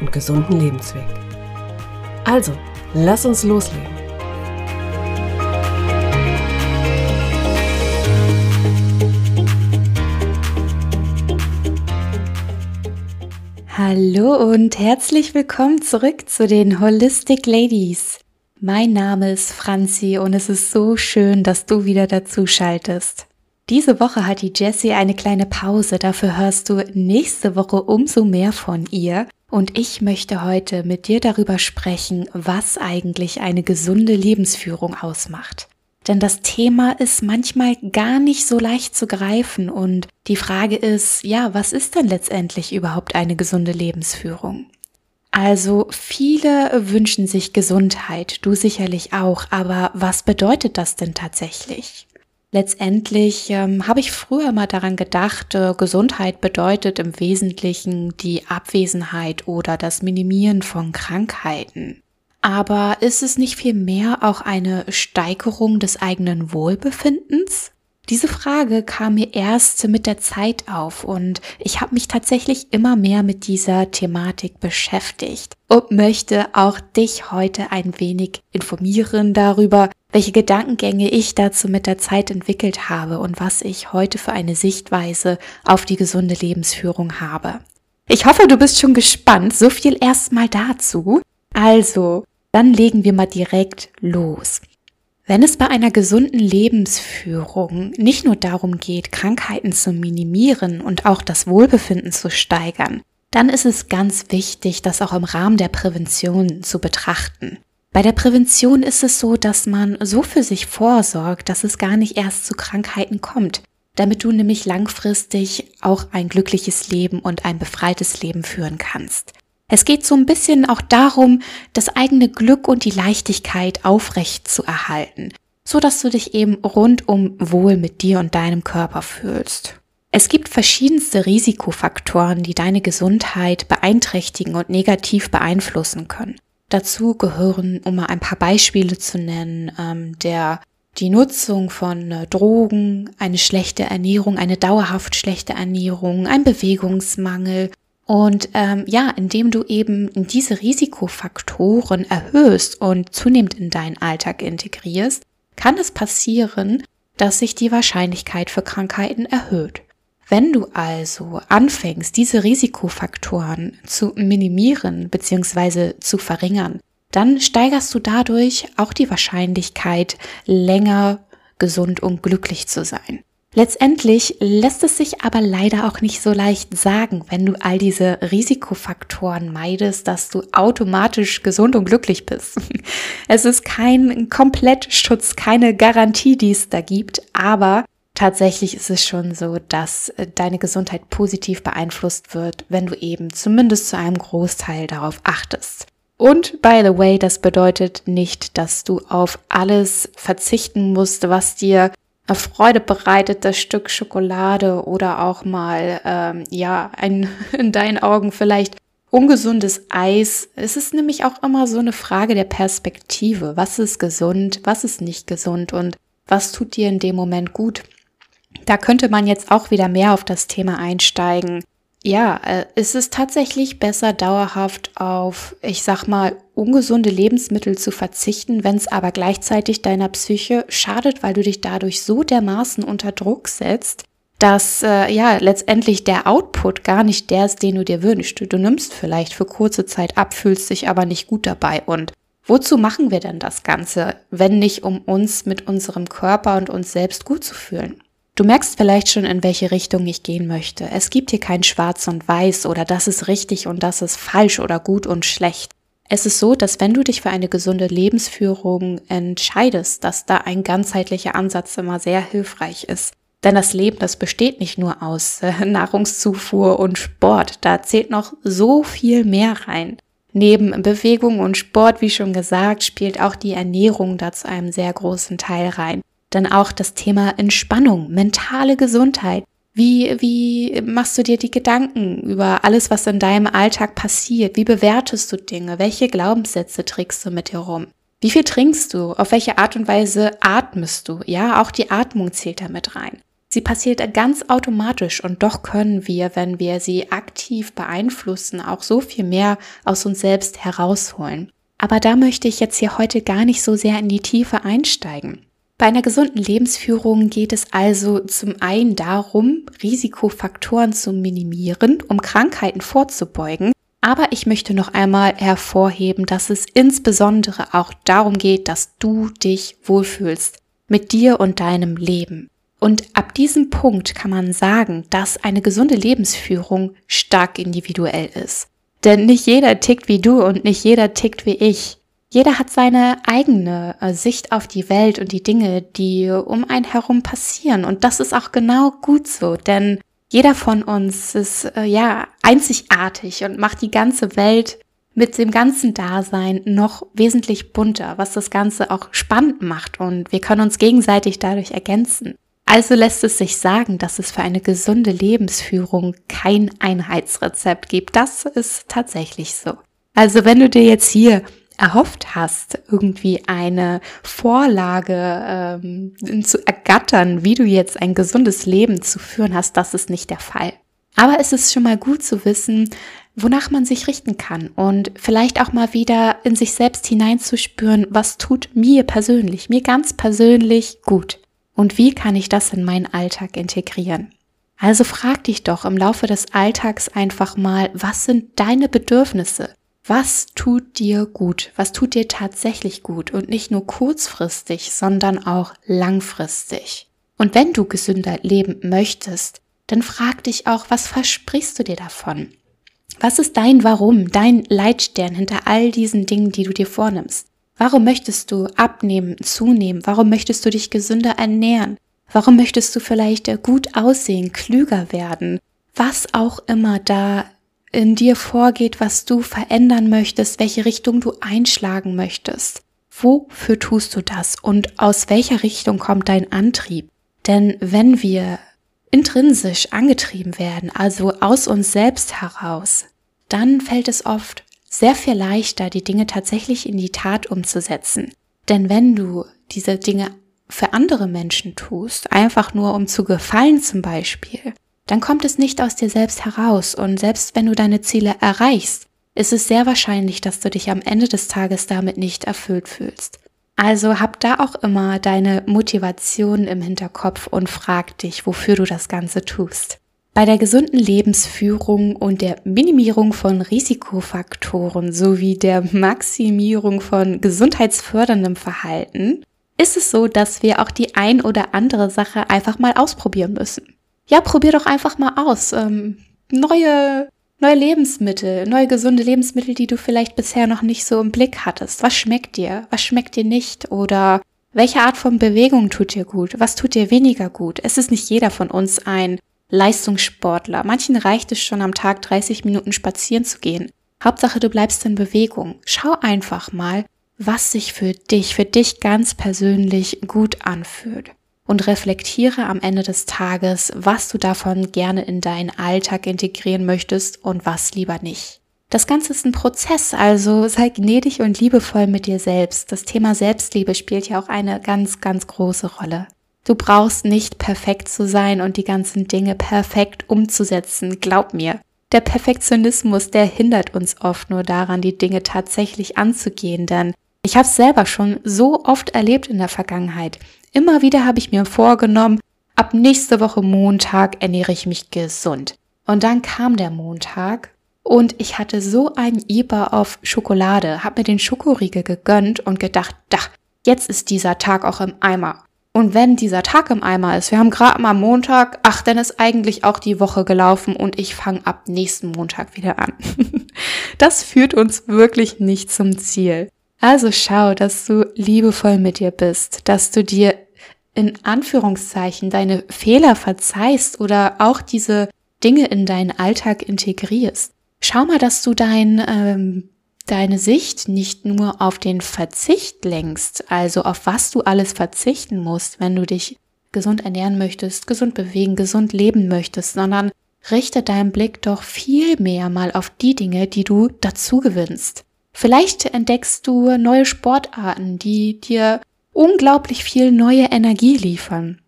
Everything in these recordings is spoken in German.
und gesunden Lebensweg. Also, lass uns loslegen. Hallo und herzlich willkommen zurück zu den Holistic Ladies. Mein Name ist Franzi und es ist so schön, dass du wieder dazu schaltest. Diese Woche hat die Jessie eine kleine Pause, dafür hörst du nächste Woche umso mehr von ihr. Und ich möchte heute mit dir darüber sprechen, was eigentlich eine gesunde Lebensführung ausmacht. Denn das Thema ist manchmal gar nicht so leicht zu greifen und die Frage ist, ja, was ist denn letztendlich überhaupt eine gesunde Lebensführung? Also viele wünschen sich Gesundheit, du sicherlich auch, aber was bedeutet das denn tatsächlich? Letztendlich ähm, habe ich früher mal daran gedacht, äh, Gesundheit bedeutet im Wesentlichen die Abwesenheit oder das Minimieren von Krankheiten. Aber ist es nicht vielmehr auch eine Steigerung des eigenen Wohlbefindens? Diese Frage kam mir erst mit der Zeit auf und ich habe mich tatsächlich immer mehr mit dieser Thematik beschäftigt und möchte auch dich heute ein wenig informieren darüber, welche Gedankengänge ich dazu mit der Zeit entwickelt habe und was ich heute für eine Sichtweise auf die gesunde Lebensführung habe. Ich hoffe, du bist schon gespannt. So viel erstmal dazu. Also, dann legen wir mal direkt los. Wenn es bei einer gesunden Lebensführung nicht nur darum geht, Krankheiten zu minimieren und auch das Wohlbefinden zu steigern, dann ist es ganz wichtig, das auch im Rahmen der Prävention zu betrachten. Bei der Prävention ist es so, dass man so für sich vorsorgt, dass es gar nicht erst zu Krankheiten kommt, damit du nämlich langfristig auch ein glückliches Leben und ein befreites Leben führen kannst. Es geht so ein bisschen auch darum, das eigene Glück und die Leichtigkeit aufrecht zu erhalten, so dass du dich eben rundum wohl mit dir und deinem Körper fühlst. Es gibt verschiedenste Risikofaktoren, die deine Gesundheit beeinträchtigen und negativ beeinflussen können. Dazu gehören, um mal ein paar Beispiele zu nennen, ähm, der die Nutzung von äh, Drogen, eine schlechte Ernährung, eine dauerhaft schlechte Ernährung, ein Bewegungsmangel, und ähm, ja, indem du eben diese Risikofaktoren erhöhst und zunehmend in deinen Alltag integrierst, kann es passieren, dass sich die Wahrscheinlichkeit für Krankheiten erhöht. Wenn du also anfängst, diese Risikofaktoren zu minimieren bzw. zu verringern, dann steigerst du dadurch auch die Wahrscheinlichkeit, länger gesund und glücklich zu sein. Letztendlich lässt es sich aber leider auch nicht so leicht sagen, wenn du all diese Risikofaktoren meidest, dass du automatisch gesund und glücklich bist. Es ist kein Komplettschutz, keine Garantie, die es da gibt, aber tatsächlich ist es schon so, dass äh, deine Gesundheit positiv beeinflusst wird, wenn du eben zumindest zu einem Großteil darauf achtest. Und by the way, das bedeutet nicht, dass du auf alles verzichten musst, was dir Freude bereitet, das Stück Schokolade oder auch mal, ähm, ja, ein in deinen Augen vielleicht ungesundes Eis. Es ist nämlich auch immer so eine Frage der Perspektive. Was ist gesund, was ist nicht gesund und was tut dir in dem Moment gut? Da könnte man jetzt auch wieder mehr auf das Thema einsteigen. Ja, äh, es ist tatsächlich besser, dauerhaft auf, ich sag mal, ungesunde Lebensmittel zu verzichten, wenn es aber gleichzeitig deiner Psyche schadet, weil du dich dadurch so dermaßen unter Druck setzt, dass äh, ja letztendlich der Output gar nicht der ist, den du dir wünschst. Du nimmst vielleicht für kurze Zeit ab, fühlst dich aber nicht gut dabei. Und wozu machen wir denn das Ganze, wenn nicht um uns mit unserem Körper und uns selbst gut zu fühlen? Du merkst vielleicht schon, in welche Richtung ich gehen möchte. Es gibt hier kein Schwarz und Weiß oder das ist richtig und das ist falsch oder gut und schlecht. Es ist so, dass wenn du dich für eine gesunde Lebensführung entscheidest, dass da ein ganzheitlicher Ansatz immer sehr hilfreich ist. Denn das Leben, das besteht nicht nur aus äh, Nahrungszufuhr und Sport, da zählt noch so viel mehr rein. Neben Bewegung und Sport, wie schon gesagt, spielt auch die Ernährung da zu einem sehr großen Teil rein. Dann auch das Thema Entspannung, mentale Gesundheit. Wie, wie machst du dir die Gedanken über alles, was in deinem Alltag passiert? Wie bewertest du Dinge? Welche Glaubenssätze trägst du mit dir rum? Wie viel trinkst du? Auf welche Art und Weise atmest du? Ja, auch die Atmung zählt da mit rein. Sie passiert ganz automatisch und doch können wir, wenn wir sie aktiv beeinflussen, auch so viel mehr aus uns selbst herausholen. Aber da möchte ich jetzt hier heute gar nicht so sehr in die Tiefe einsteigen. Bei einer gesunden Lebensführung geht es also zum einen darum, Risikofaktoren zu minimieren, um Krankheiten vorzubeugen. Aber ich möchte noch einmal hervorheben, dass es insbesondere auch darum geht, dass du dich wohlfühlst mit dir und deinem Leben. Und ab diesem Punkt kann man sagen, dass eine gesunde Lebensführung stark individuell ist. Denn nicht jeder tickt wie du und nicht jeder tickt wie ich. Jeder hat seine eigene äh, Sicht auf die Welt und die Dinge, die um einen herum passieren. Und das ist auch genau gut so, denn jeder von uns ist äh, ja einzigartig und macht die ganze Welt mit dem ganzen Dasein noch wesentlich bunter, was das Ganze auch spannend macht und wir können uns gegenseitig dadurch ergänzen. Also lässt es sich sagen, dass es für eine gesunde Lebensführung kein Einheitsrezept gibt. Das ist tatsächlich so. Also wenn du dir jetzt hier erhofft hast, irgendwie eine Vorlage ähm, zu ergattern, wie du jetzt ein gesundes Leben zu führen hast, das ist nicht der Fall. Aber es ist schon mal gut zu wissen, wonach man sich richten kann und vielleicht auch mal wieder in sich selbst hineinzuspüren, was tut mir persönlich, mir ganz persönlich gut. Und wie kann ich das in meinen Alltag integrieren? Also frag dich doch im Laufe des Alltags einfach mal, was sind deine Bedürfnisse? Was tut dir gut? Was tut dir tatsächlich gut? Und nicht nur kurzfristig, sondern auch langfristig. Und wenn du gesünder leben möchtest, dann frag dich auch, was versprichst du dir davon? Was ist dein Warum, dein Leitstern hinter all diesen Dingen, die du dir vornimmst? Warum möchtest du abnehmen, zunehmen? Warum möchtest du dich gesünder ernähren? Warum möchtest du vielleicht gut aussehen, klüger werden? Was auch immer da in dir vorgeht, was du verändern möchtest, welche Richtung du einschlagen möchtest. Wofür tust du das und aus welcher Richtung kommt dein Antrieb? Denn wenn wir intrinsisch angetrieben werden, also aus uns selbst heraus, dann fällt es oft sehr viel leichter, die Dinge tatsächlich in die Tat umzusetzen. Denn wenn du diese Dinge für andere Menschen tust, einfach nur um zu gefallen zum Beispiel, dann kommt es nicht aus dir selbst heraus und selbst wenn du deine Ziele erreichst, ist es sehr wahrscheinlich, dass du dich am Ende des Tages damit nicht erfüllt fühlst. Also hab da auch immer deine Motivation im Hinterkopf und frag dich, wofür du das Ganze tust. Bei der gesunden Lebensführung und der Minimierung von Risikofaktoren sowie der Maximierung von gesundheitsförderndem Verhalten ist es so, dass wir auch die ein oder andere Sache einfach mal ausprobieren müssen. Ja, probier doch einfach mal aus. Ähm, neue, neue Lebensmittel, neue gesunde Lebensmittel, die du vielleicht bisher noch nicht so im Blick hattest. Was schmeckt dir? Was schmeckt dir nicht? Oder welche Art von Bewegung tut dir gut? Was tut dir weniger gut? Es ist nicht jeder von uns ein Leistungssportler. Manchen reicht es schon am Tag 30 Minuten spazieren zu gehen. Hauptsache, du bleibst in Bewegung. Schau einfach mal, was sich für dich, für dich ganz persönlich gut anfühlt. Und reflektiere am Ende des Tages, was du davon gerne in deinen Alltag integrieren möchtest und was lieber nicht. Das Ganze ist ein Prozess, also sei gnädig und liebevoll mit dir selbst. Das Thema Selbstliebe spielt ja auch eine ganz, ganz große Rolle. Du brauchst nicht perfekt zu sein und die ganzen Dinge perfekt umzusetzen, glaub mir. Der Perfektionismus, der hindert uns oft nur daran, die Dinge tatsächlich anzugehen, denn ich habe es selber schon so oft erlebt in der Vergangenheit. Immer wieder habe ich mir vorgenommen, ab nächste Woche Montag ernähre ich mich gesund. Und dann kam der Montag und ich hatte so ein Iber auf Schokolade, habe mir den Schokoriegel gegönnt und gedacht, da, jetzt ist dieser Tag auch im Eimer. Und wenn dieser Tag im Eimer ist, wir haben gerade mal Montag, ach, dann ist eigentlich auch die Woche gelaufen und ich fange ab nächsten Montag wieder an. das führt uns wirklich nicht zum Ziel. Also schau, dass du liebevoll mit dir bist, dass du dir in Anführungszeichen deine Fehler verzeihst oder auch diese Dinge in deinen Alltag integrierst. Schau mal, dass du dein, ähm, deine Sicht nicht nur auf den Verzicht lenkst, also auf was du alles verzichten musst, wenn du dich gesund ernähren möchtest, gesund bewegen, gesund leben möchtest, sondern richte deinen Blick doch viel mehr mal auf die Dinge, die du dazu gewinnst. Vielleicht entdeckst du neue Sportarten, die dir unglaublich viel neue Energie liefern.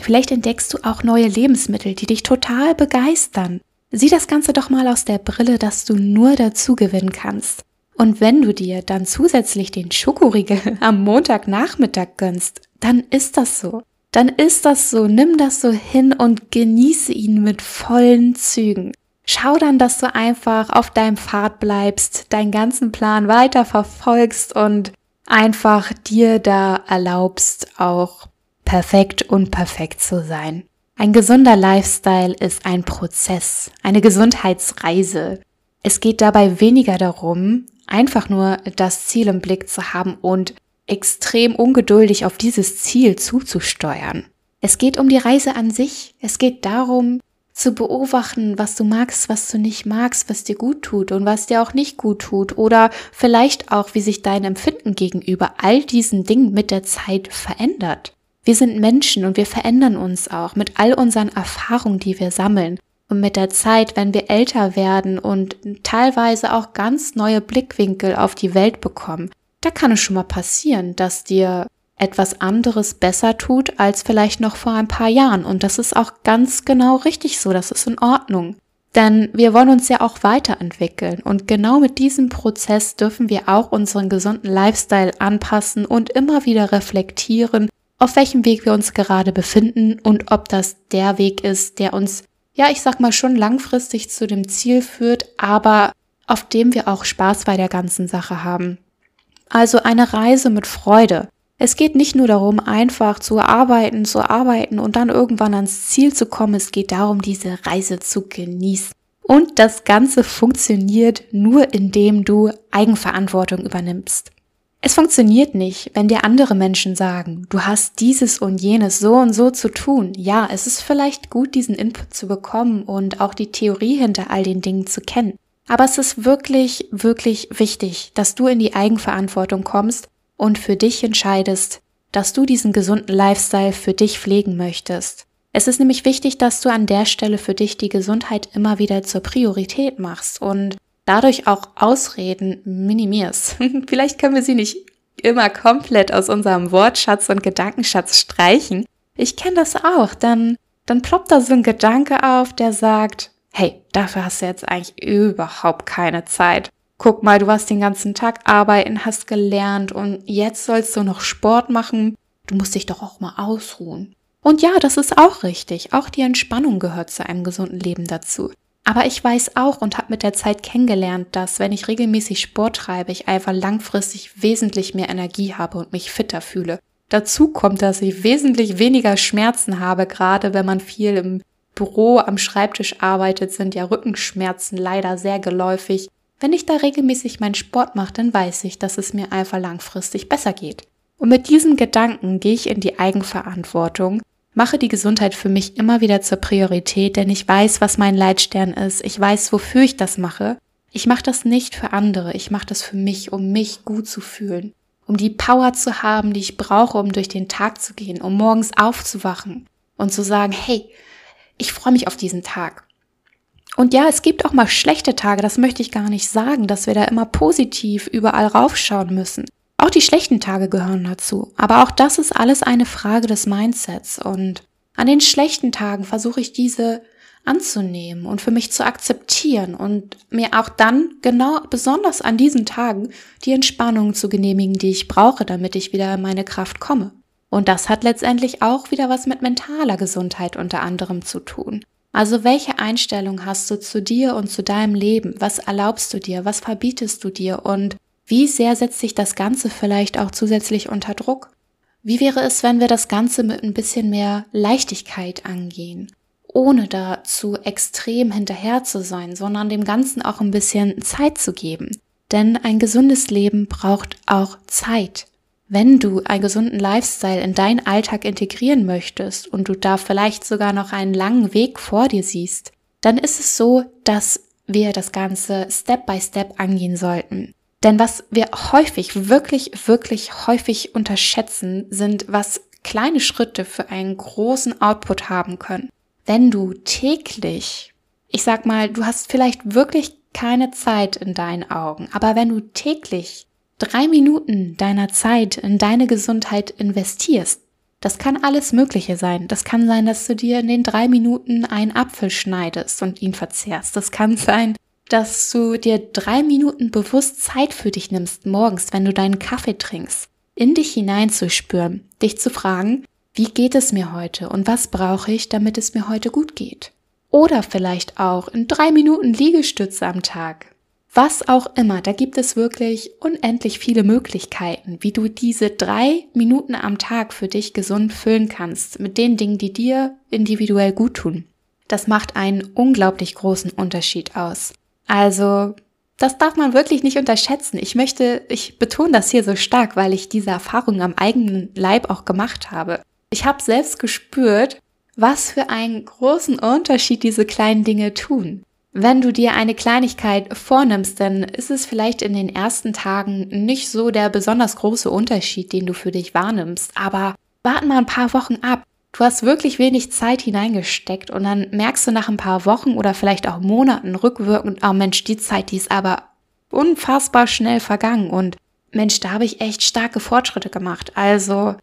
Vielleicht entdeckst du auch neue Lebensmittel, die dich total begeistern. Sieh das Ganze doch mal aus der Brille, dass du nur dazu gewinnen kannst. Und wenn du dir dann zusätzlich den Schokoriegel am Montagnachmittag gönnst, dann ist das so. Dann ist das so. Nimm das so hin und genieße ihn mit vollen Zügen. Schau dann, dass du einfach auf deinem Pfad bleibst, deinen ganzen Plan weiter verfolgst und einfach dir da erlaubst, auch perfekt und perfekt zu sein. Ein gesunder Lifestyle ist ein Prozess, eine Gesundheitsreise. Es geht dabei weniger darum, einfach nur das Ziel im Blick zu haben und extrem ungeduldig auf dieses Ziel zuzusteuern. Es geht um die Reise an sich. Es geht darum, zu beobachten, was du magst, was du nicht magst, was dir gut tut und was dir auch nicht gut tut oder vielleicht auch, wie sich dein Empfinden gegenüber all diesen Dingen mit der Zeit verändert. Wir sind Menschen und wir verändern uns auch mit all unseren Erfahrungen, die wir sammeln. Und mit der Zeit, wenn wir älter werden und teilweise auch ganz neue Blickwinkel auf die Welt bekommen, da kann es schon mal passieren, dass dir etwas anderes besser tut als vielleicht noch vor ein paar Jahren. Und das ist auch ganz genau richtig so, das ist in Ordnung. Denn wir wollen uns ja auch weiterentwickeln. Und genau mit diesem Prozess dürfen wir auch unseren gesunden Lifestyle anpassen und immer wieder reflektieren, auf welchem Weg wir uns gerade befinden und ob das der Weg ist, der uns, ja, ich sag mal schon langfristig zu dem Ziel führt, aber auf dem wir auch Spaß bei der ganzen Sache haben. Also eine Reise mit Freude. Es geht nicht nur darum, einfach zu arbeiten, zu arbeiten und dann irgendwann ans Ziel zu kommen. Es geht darum, diese Reise zu genießen. Und das Ganze funktioniert nur, indem du Eigenverantwortung übernimmst. Es funktioniert nicht, wenn dir andere Menschen sagen, du hast dieses und jenes so und so zu tun. Ja, es ist vielleicht gut, diesen Input zu bekommen und auch die Theorie hinter all den Dingen zu kennen. Aber es ist wirklich, wirklich wichtig, dass du in die Eigenverantwortung kommst und für dich entscheidest, dass du diesen gesunden Lifestyle für dich pflegen möchtest. Es ist nämlich wichtig, dass du an der Stelle für dich die Gesundheit immer wieder zur Priorität machst und dadurch auch Ausreden minimierst. Vielleicht können wir sie nicht immer komplett aus unserem Wortschatz und Gedankenschatz streichen. Ich kenne das auch, dann, dann ploppt da so ein Gedanke auf, der sagt, hey, dafür hast du jetzt eigentlich überhaupt keine Zeit. Guck mal, du warst den ganzen Tag arbeiten, hast gelernt und jetzt sollst du noch Sport machen. Du musst dich doch auch mal ausruhen. Und ja, das ist auch richtig. Auch die Entspannung gehört zu einem gesunden Leben dazu. Aber ich weiß auch und habe mit der Zeit kennengelernt, dass wenn ich regelmäßig Sport treibe, ich einfach langfristig wesentlich mehr Energie habe und mich fitter fühle. Dazu kommt, dass ich wesentlich weniger Schmerzen habe, gerade wenn man viel im Büro am Schreibtisch arbeitet, sind ja Rückenschmerzen leider sehr geläufig. Wenn ich da regelmäßig meinen Sport mache, dann weiß ich, dass es mir einfach langfristig besser geht. Und mit diesem Gedanken gehe ich in die Eigenverantwortung, mache die Gesundheit für mich immer wieder zur Priorität, denn ich weiß, was mein Leitstern ist, ich weiß, wofür ich das mache. Ich mache das nicht für andere, ich mache das für mich, um mich gut zu fühlen, um die Power zu haben, die ich brauche, um durch den Tag zu gehen, um morgens aufzuwachen und zu sagen, hey, ich freue mich auf diesen Tag. Und ja, es gibt auch mal schlechte Tage, das möchte ich gar nicht sagen, dass wir da immer positiv überall raufschauen müssen. Auch die schlechten Tage gehören dazu. Aber auch das ist alles eine Frage des Mindsets. Und an den schlechten Tagen versuche ich diese anzunehmen und für mich zu akzeptieren und mir auch dann genau besonders an diesen Tagen die Entspannung zu genehmigen, die ich brauche, damit ich wieder in meine Kraft komme. Und das hat letztendlich auch wieder was mit mentaler Gesundheit unter anderem zu tun. Also welche Einstellung hast du zu dir und zu deinem Leben? Was erlaubst du dir? Was verbietest du dir? Und wie sehr setzt sich das Ganze vielleicht auch zusätzlich unter Druck? Wie wäre es, wenn wir das Ganze mit ein bisschen mehr Leichtigkeit angehen? Ohne da zu extrem hinterher zu sein, sondern dem Ganzen auch ein bisschen Zeit zu geben. Denn ein gesundes Leben braucht auch Zeit. Wenn du einen gesunden Lifestyle in deinen Alltag integrieren möchtest und du da vielleicht sogar noch einen langen Weg vor dir siehst, dann ist es so, dass wir das Ganze Step by Step angehen sollten. Denn was wir häufig, wirklich, wirklich häufig unterschätzen, sind, was kleine Schritte für einen großen Output haben können. Wenn du täglich, ich sag mal, du hast vielleicht wirklich keine Zeit in deinen Augen, aber wenn du täglich drei Minuten deiner Zeit in deine Gesundheit investierst, das kann alles Mögliche sein. Das kann sein, dass du dir in den drei Minuten einen Apfel schneidest und ihn verzehrst. Das kann sein, dass du dir drei Minuten bewusst Zeit für dich nimmst morgens, wenn du deinen Kaffee trinkst, in dich hineinzuspüren, dich zu fragen, wie geht es mir heute und was brauche ich, damit es mir heute gut geht? Oder vielleicht auch in drei Minuten Liegestütze am Tag. Was auch immer, da gibt es wirklich unendlich viele Möglichkeiten, wie du diese drei Minuten am Tag für dich gesund füllen kannst, mit den Dingen, die dir individuell gut tun. Das macht einen unglaublich großen Unterschied aus. Also, das darf man wirklich nicht unterschätzen. Ich möchte, ich betone das hier so stark, weil ich diese Erfahrung am eigenen Leib auch gemacht habe. Ich habe selbst gespürt, was für einen großen Unterschied diese kleinen Dinge tun. Wenn du dir eine Kleinigkeit vornimmst, dann ist es vielleicht in den ersten Tagen nicht so der besonders große Unterschied, den du für dich wahrnimmst. Aber warten mal ein paar Wochen ab. Du hast wirklich wenig Zeit hineingesteckt und dann merkst du nach ein paar Wochen oder vielleicht auch Monaten rückwirkend, oh Mensch, die Zeit, die ist aber unfassbar schnell vergangen und Mensch, da habe ich echt starke Fortschritte gemacht. Also,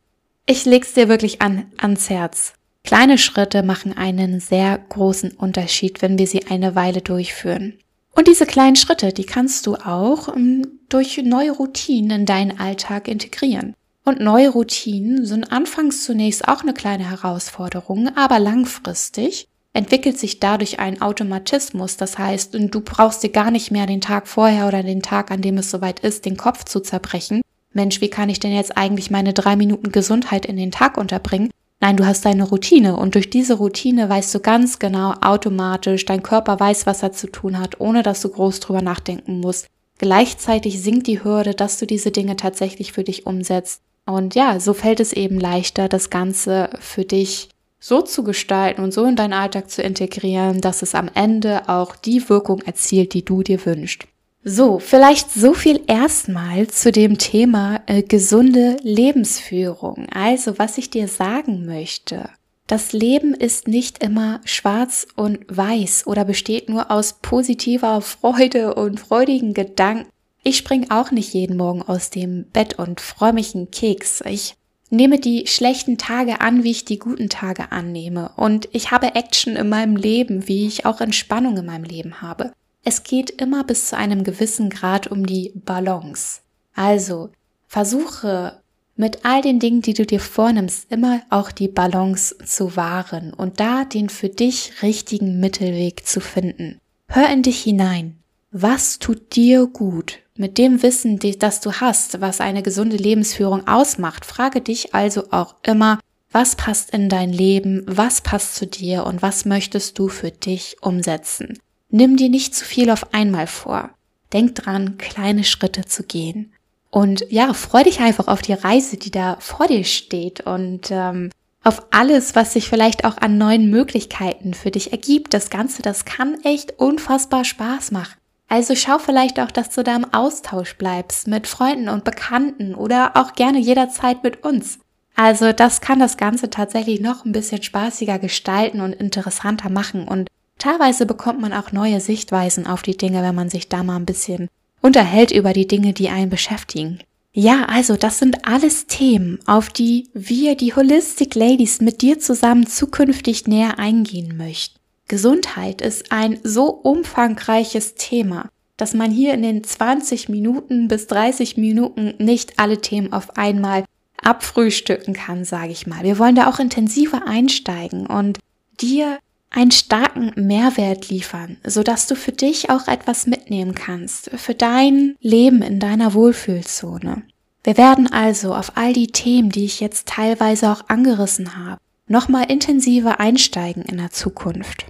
ich leg's dir wirklich an, ans Herz. Kleine Schritte machen einen sehr großen Unterschied, wenn wir sie eine Weile durchführen. Und diese kleinen Schritte, die kannst du auch ähm, durch neue Routinen in deinen Alltag integrieren. Und neue Routinen sind anfangs zunächst auch eine kleine Herausforderung, aber langfristig entwickelt sich dadurch ein Automatismus. Das heißt, du brauchst dir gar nicht mehr den Tag vorher oder den Tag, an dem es soweit ist, den Kopf zu zerbrechen. Mensch, wie kann ich denn jetzt eigentlich meine drei Minuten Gesundheit in den Tag unterbringen? Nein, du hast deine Routine und durch diese Routine weißt du ganz genau automatisch, dein Körper weiß, was er zu tun hat, ohne dass du groß drüber nachdenken musst. Gleichzeitig sinkt die Hürde, dass du diese Dinge tatsächlich für dich umsetzt. Und ja, so fällt es eben leichter, das Ganze für dich so zu gestalten und so in deinen Alltag zu integrieren, dass es am Ende auch die Wirkung erzielt, die du dir wünschst. So, vielleicht so viel erstmal zu dem Thema äh, gesunde Lebensführung. Also, was ich dir sagen möchte. Das Leben ist nicht immer schwarz und weiß oder besteht nur aus positiver Freude und freudigen Gedanken. Ich spring auch nicht jeden Morgen aus dem Bett und freue mich einen Keks. Ich nehme die schlechten Tage an, wie ich die guten Tage annehme. Und ich habe Action in meinem Leben, wie ich auch Entspannung in meinem Leben habe. Es geht immer bis zu einem gewissen Grad um die Balance. Also versuche mit all den Dingen, die du dir vornimmst, immer auch die Balance zu wahren und da den für dich richtigen Mittelweg zu finden. Hör in dich hinein. Was tut dir gut? Mit dem Wissen, das du hast, was eine gesunde Lebensführung ausmacht, frage dich also auch immer, was passt in dein Leben, was passt zu dir und was möchtest du für dich umsetzen. Nimm dir nicht zu viel auf einmal vor. Denk dran, kleine Schritte zu gehen. Und ja, freu dich einfach auf die Reise, die da vor dir steht und ähm, auf alles, was sich vielleicht auch an neuen Möglichkeiten für dich ergibt. Das Ganze, das kann echt unfassbar Spaß machen. Also schau vielleicht auch, dass du da im Austausch bleibst mit Freunden und Bekannten oder auch gerne jederzeit mit uns. Also das kann das Ganze tatsächlich noch ein bisschen spaßiger gestalten und interessanter machen und Teilweise bekommt man auch neue Sichtweisen auf die Dinge, wenn man sich da mal ein bisschen unterhält über die Dinge, die einen beschäftigen. Ja, also das sind alles Themen, auf die wir, die Holistic Ladies, mit dir zusammen zukünftig näher eingehen möchten. Gesundheit ist ein so umfangreiches Thema, dass man hier in den 20 Minuten bis 30 Minuten nicht alle Themen auf einmal abfrühstücken kann, sage ich mal. Wir wollen da auch intensiver einsteigen und dir einen starken Mehrwert liefern, sodass du für dich auch etwas mitnehmen kannst, für dein Leben in deiner Wohlfühlzone. Wir werden also auf all die Themen, die ich jetzt teilweise auch angerissen habe, nochmal intensiver einsteigen in der Zukunft.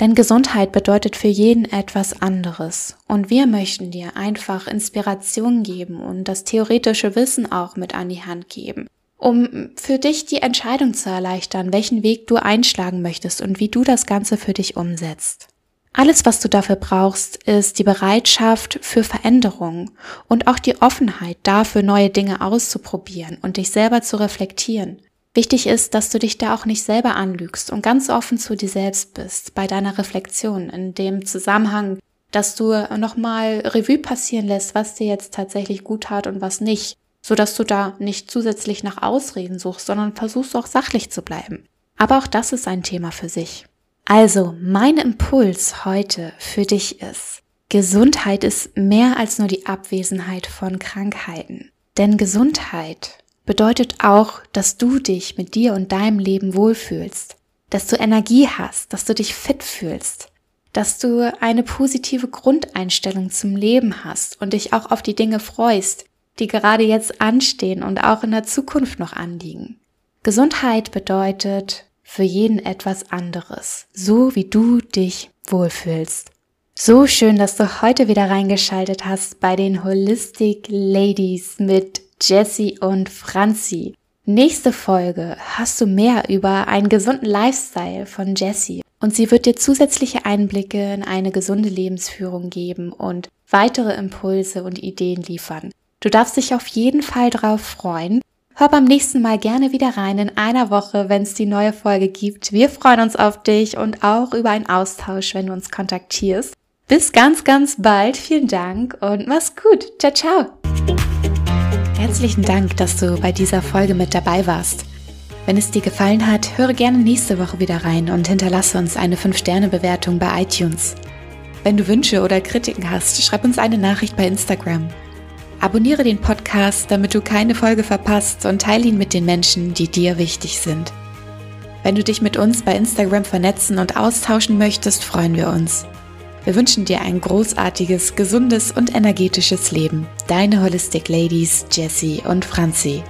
Denn Gesundheit bedeutet für jeden etwas anderes und wir möchten dir einfach Inspiration geben und das theoretische Wissen auch mit an die Hand geben, um für dich die Entscheidung zu erleichtern, welchen Weg du einschlagen möchtest und wie du das Ganze für dich umsetzt. Alles, was du dafür brauchst, ist die Bereitschaft für Veränderung und auch die Offenheit dafür, neue Dinge auszuprobieren und dich selber zu reflektieren. Wichtig ist, dass du dich da auch nicht selber anlügst und ganz offen zu dir selbst bist bei deiner Reflexion in dem Zusammenhang, dass du nochmal Revue passieren lässt, was dir jetzt tatsächlich gut tat und was nicht, so dass du da nicht zusätzlich nach Ausreden suchst, sondern versuchst auch sachlich zu bleiben. Aber auch das ist ein Thema für sich. Also, mein Impuls heute für dich ist, Gesundheit ist mehr als nur die Abwesenheit von Krankheiten. Denn Gesundheit bedeutet auch, dass du dich mit dir und deinem Leben wohlfühlst, dass du Energie hast, dass du dich fit fühlst, dass du eine positive Grundeinstellung zum Leben hast und dich auch auf die Dinge freust, die gerade jetzt anstehen und auch in der Zukunft noch anliegen. Gesundheit bedeutet für jeden etwas anderes, so wie du dich wohlfühlst. So schön, dass du heute wieder reingeschaltet hast bei den Holistic Ladies mit Jessie und Franzi. Nächste Folge hast du mehr über einen gesunden Lifestyle von Jessie und sie wird dir zusätzliche Einblicke in eine gesunde Lebensführung geben und weitere Impulse und Ideen liefern. Du darfst dich auf jeden Fall drauf freuen Hör beim nächsten Mal gerne wieder rein in einer Woche, wenn es die neue Folge gibt. Wir freuen uns auf dich und auch über einen Austausch, wenn du uns kontaktierst. Bis ganz, ganz bald. Vielen Dank und mach's gut. Ciao, ciao. Herzlichen Dank, dass du bei dieser Folge mit dabei warst. Wenn es dir gefallen hat, höre gerne nächste Woche wieder rein und hinterlasse uns eine 5-Sterne-Bewertung bei iTunes. Wenn du Wünsche oder Kritiken hast, schreib uns eine Nachricht bei Instagram. Abonniere den Podcast, damit du keine Folge verpasst und teile ihn mit den Menschen, die dir wichtig sind. Wenn du dich mit uns bei Instagram vernetzen und austauschen möchtest, freuen wir uns. Wir wünschen dir ein großartiges, gesundes und energetisches Leben. Deine Holistic Ladies Jessie und Franzi.